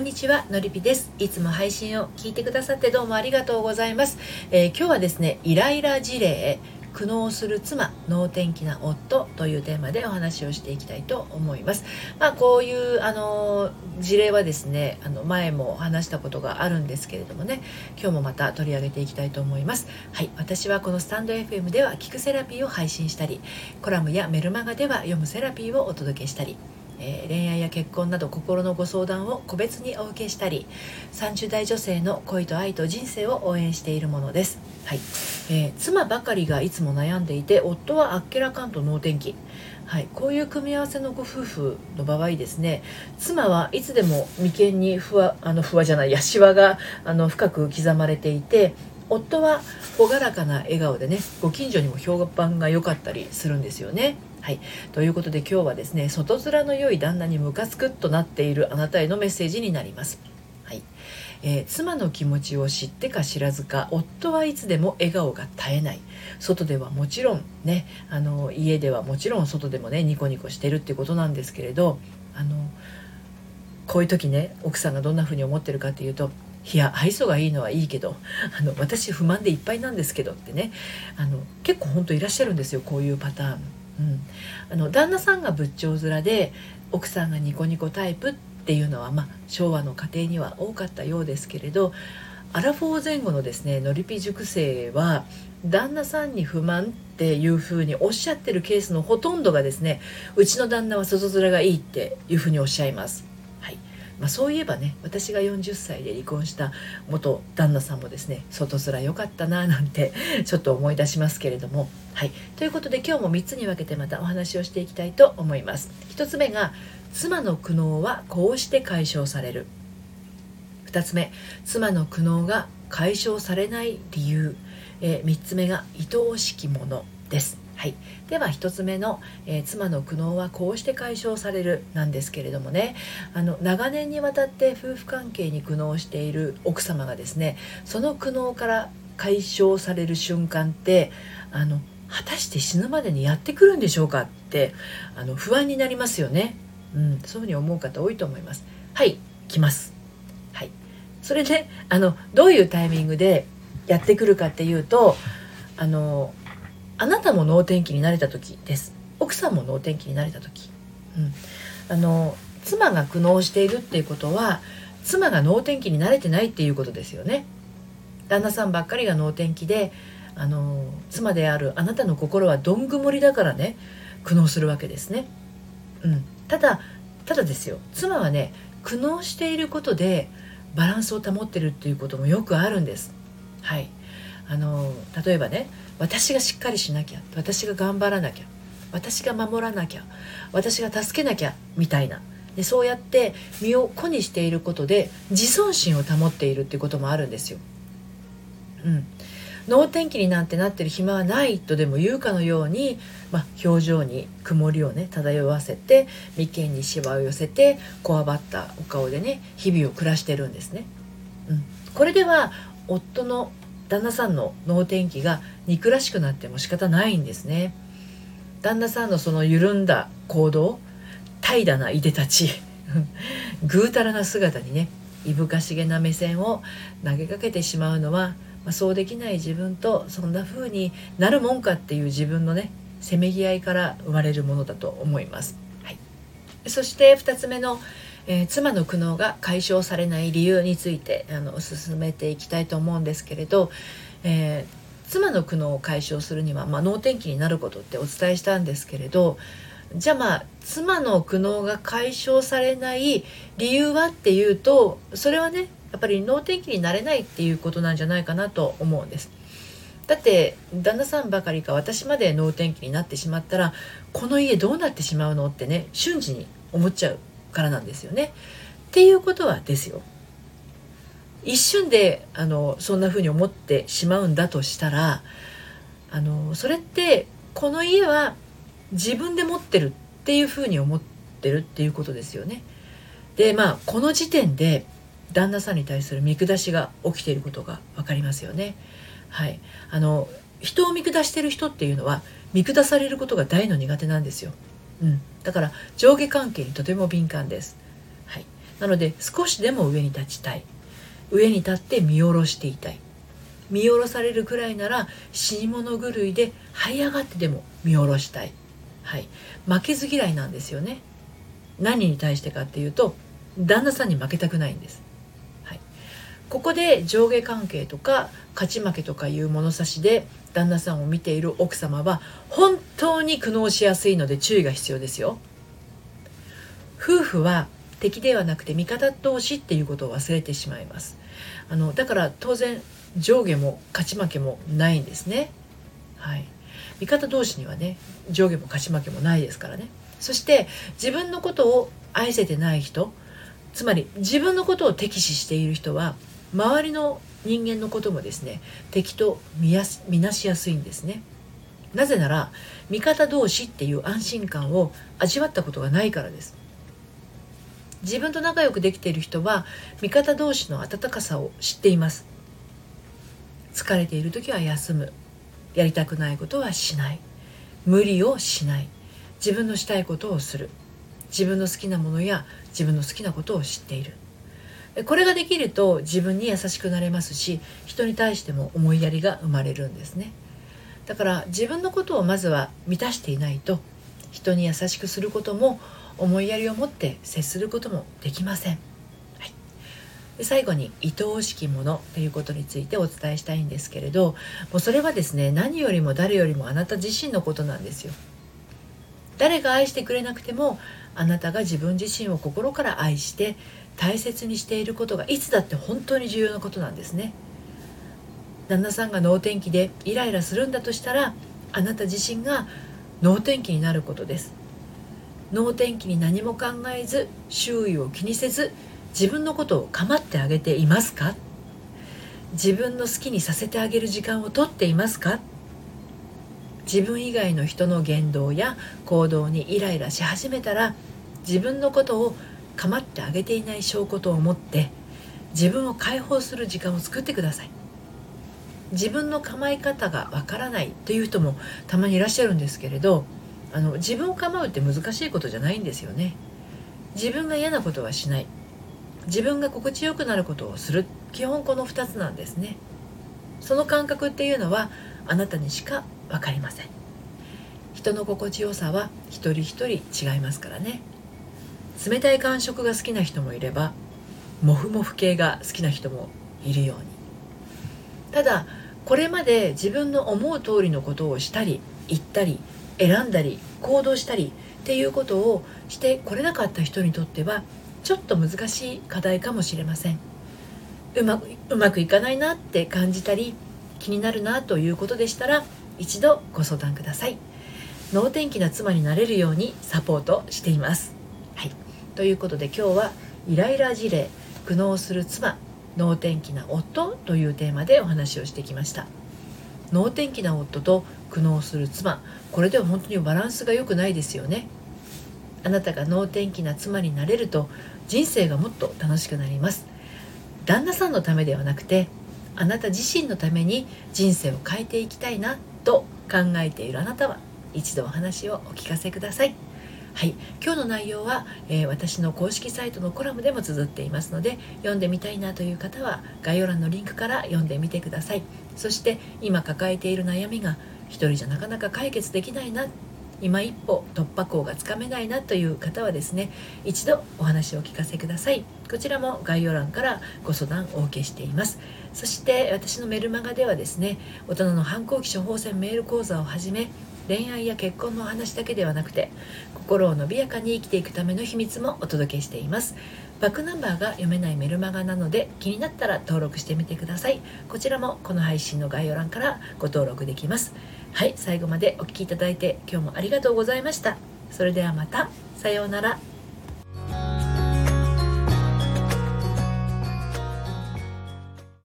んにちはのりぴですいつも配信を聞いてくださってどうもありがとうございます、えー、今日はですねイライラ事例苦悩する妻能天気な夫というテーマでお話をしていきたいと思います。まあ、こういうあの事例はですねあの前も話したことがあるんですけれどもね今日もまた取り上げていきたいと思います。はい、私はこのスタンド FM では聞くセラピーを配信したりコラムやメルマガでは読むセラピーをお届けしたりえ、恋愛や結婚など心のご相談を個別にお受けしたり30代女性の恋と愛と人生を応援しているものです、はい。えー、妻ばかりがいつも悩んでいて夫はあっけらかんと能天気。はい、こういう組み合わせのご夫婦の場合ですね妻はいつでも眉間にふわあのふわじゃないやしわがあの深く刻まれていて夫は朗らかな笑顔でねご近所にも評判が良かったりするんですよね。はい、ということで今日はですね外面の良い旦那にムカつくとなっているあなたへのメッセージになります。はいえー、妻の気持ちを知ってか知らずか夫はいつでも笑顔が絶えない外ではもちろんねあの家ではもちろん外でもねニコニコしてるっていうことなんですけれどあのこういう時ね奥さんがどんな風に思ってるかっていうといや愛想がいいのはいいけどあの私不満でいっぱいなんですけどってねあの結構本当いらっしゃるんですよこういうパターン。うん、あの旦那さんが仏頂面で奥さんがニコニコタイプっていうのは、まあ、昭和の家庭には多かったようですけれどアラフォー前後のですねノリピ塾生は旦那さんに不満っていうふうにおっしゃってるケースのほとんどがですねうちの旦那は外面がいいっていうふうにおっしゃいます。まあ、そういえばね私が40歳で離婚した元旦那さんもですね外面良かったななんて ちょっと思い出しますけれども。はい。ということで今日も3つに分けてまたお話をしていきたいと思います。1つ目が妻の苦悩はこうして解消される。2つ目妻の苦悩が解消されない理由、えー、3つ目が愛おしきものです。はい、では1つ目の、えー、妻の苦悩はこうして解消される」なんですけれどもね。あの長年にわたって夫婦関係に苦悩している奥様がですねその苦悩から解消される瞬間ってあの果たして死ぬまでにやってくるんでしょうかってあの不安になりますよね、うん、そういうふうに思う方多いと思います。はい来ます。はい。それであのどういうタイミングでやってくるかっていうとあのあなたも能天気になれた時です。奥さんも能天気になれた時、うん、あの妻が苦悩しているっていうことは妻が能天気になれてないっていうことですよね。旦那さんばっかりが能天気であの妻であるあなたの心はどん曇りだからね苦悩するわけですね、うん、ただただですよ。妻はね苦悩していることでバランスを保ってるっていうこともよくあるんです。はい。あの例えばね私がしっかりしなきゃ私が頑張らなきゃ私が守らなきゃ私が助けなきゃみたいなでそうやって身を粉にしていることで自尊心を保っているっていうこともあるんですよ。うん、能天気になんてなってる暇はないとでも言うかのように、まあ、表情に曇りをね漂わせて眉間にしわを寄せてこわばったお顔でね日々を暮らしてるんですね。うん、これでは夫の旦那さんの脳天気が憎らしくなっても仕方ないんですね旦那さんのその緩んだ行動怠惰ないでたち ぐうたらな姿にねいぶかしげな目線を投げかけてしまうのは、まあ、そうできない自分とそんな風になるもんかっていう自分のねせめぎ合いから生まれるものだと思います。はい、そして2つ目のえー、妻の苦悩が解消されない理由についてあの進めていきたいと思うんですけれど、えー、妻の苦悩を解消するには、まあ、脳天気になることってお伝えしたんですけれどじゃあまあ妻の苦悩が解消されない理由はっていうとそれはねやっぱり脳天気になれないっていうことなんじゃないかなと思うんです。だって旦那さんばかりか私まで脳天気になってしまったらこの家どうなってしまうのってね瞬時に思っちゃうからなんですよね。っていうことはですよ一瞬であのそんな風に思ってしまうんだとしたらあのそれってこの家は自分で持ってるっていう風に思ってるっていうことですよね。でまあこの時点で旦那さんに対する見下しが起きていることが分かりますよね。はい、あの人を見下してる人っていうのは見下されることが大の苦手なんですよ。うん、だから上下関係にとても敏感です。はい、なので少しでも上に立ちたい。上に立って見下ろしていたい。見下ろされるくらいなら死に物狂いで這い上がってでも見下ろしたい、はい、負けず嫌いなんですよね。何に対してかっていうと旦那さんに負けたくないんです、ここで上下関係とか勝ち負けとかいう物差しで旦那さんを見ている奥様は本当に苦悩しやすいので注意が必要ですよ。夫婦は敵ではなくて味方同士っていうことを忘れてしまいます。あのだから当然上下も勝ち負けもないんですね。はい。味方同士にはね上下も勝ち負けもないですからね。そして自分のことを愛せてない人つまり自分のことを敵視している人は周りの人間のこともですね敵と見やす見なしやすいんですね。なぜなら味方同士っていう安心感を味わったことがないからです。自分と仲良くできている人は味方同士の温かさを知っています。疲れている時は休む。やりたくないことはしない。無理をしない。自分のしたいことをする。自分の好きなものや自分の好きなことを知っている。これができると自分に優しくなれますし人に対しても思いやりが生まれるんですね。だから自分のことをまずは満たしていないと人に優しくすることも思いやりを持って接することもできません、はい、で最後に愛おしきものということについてお伝えしたいんですけれどもうそれはですね何よりも誰よりもあなた自身のことなんですよ。誰が愛してくれなくてもあなたが自分自身を心から愛して大切にしていることがいつだって本当に重要なことなんですね。旦那さんが能天気でイライラするんだとしたらあなた自身が能天気になることです。能天気に何も考えず周囲を気にせず自分のことを構ってあげていますか？自分の好きにさせてあげる時間をとっていますか？自分以外の人の言動や行動にイライラし始めたら自分のことを構ってあげていない証拠と思って自分を解放する時間を作ってください。自分の構え方がわからないという人もたまにいらっしゃるんですけれどあの自分を構うって難しいことじゃないんですよね。自分が嫌なことはしない。自分が心地よくなることをする。基本この2つなんですね。その感覚っていうのはあなたにしか分かりません。人の心地よさは一人一人違いますからね。冷たい感触が好きな人もいればモフモフ系が好きな人もいるように。ただこれまで自分の思う通りのことをしたり言ったり選んだり行動したりっていうことをしてこれなかった人にとってはちょっと難しい課題かもしれません。うまくうまくいかないなって感じたり気になるなということでしたら一度ご相談ください。能天気な妻になれるようにサポートしています、ということで今日はイライラ事例苦悩する妻能天気な夫というテーマでお話をしてきました。能天気な夫と苦悩する妻これでは本当にバランスが良くないですよね。あなたが能天気な妻になれると人生がもっと楽しくなります。旦那さんのためではなくてあなた自身のために人生を変えていきたいなと考えているあなたは一度お話をお聞かせください。はい、今日の内容は、えー、私の公式サイトのコラムでも綴っていますので読んでみたいなという方は概要欄のリンクから読んでみてください。そして今抱えている悩みが一人じゃなかなか解決できないな今一歩突破口がつかめないなという方はですね一度お話をお聞かせください。こちらも概要欄からご相談お受けしています。そして私のメルマガではですね大人の反抗期処方箋メール講座をはじめ恋愛や結婚のお話だけではなくて心を伸びやかに生きていくための秘密もお届けしています。バックナンバーが読めないメルマガなので気になったら登録してみてください。こちらもこの配信の概要欄からご登録できます。はい最後までお聴きいただいて今日もありがとうございました。それではまた。さようなら。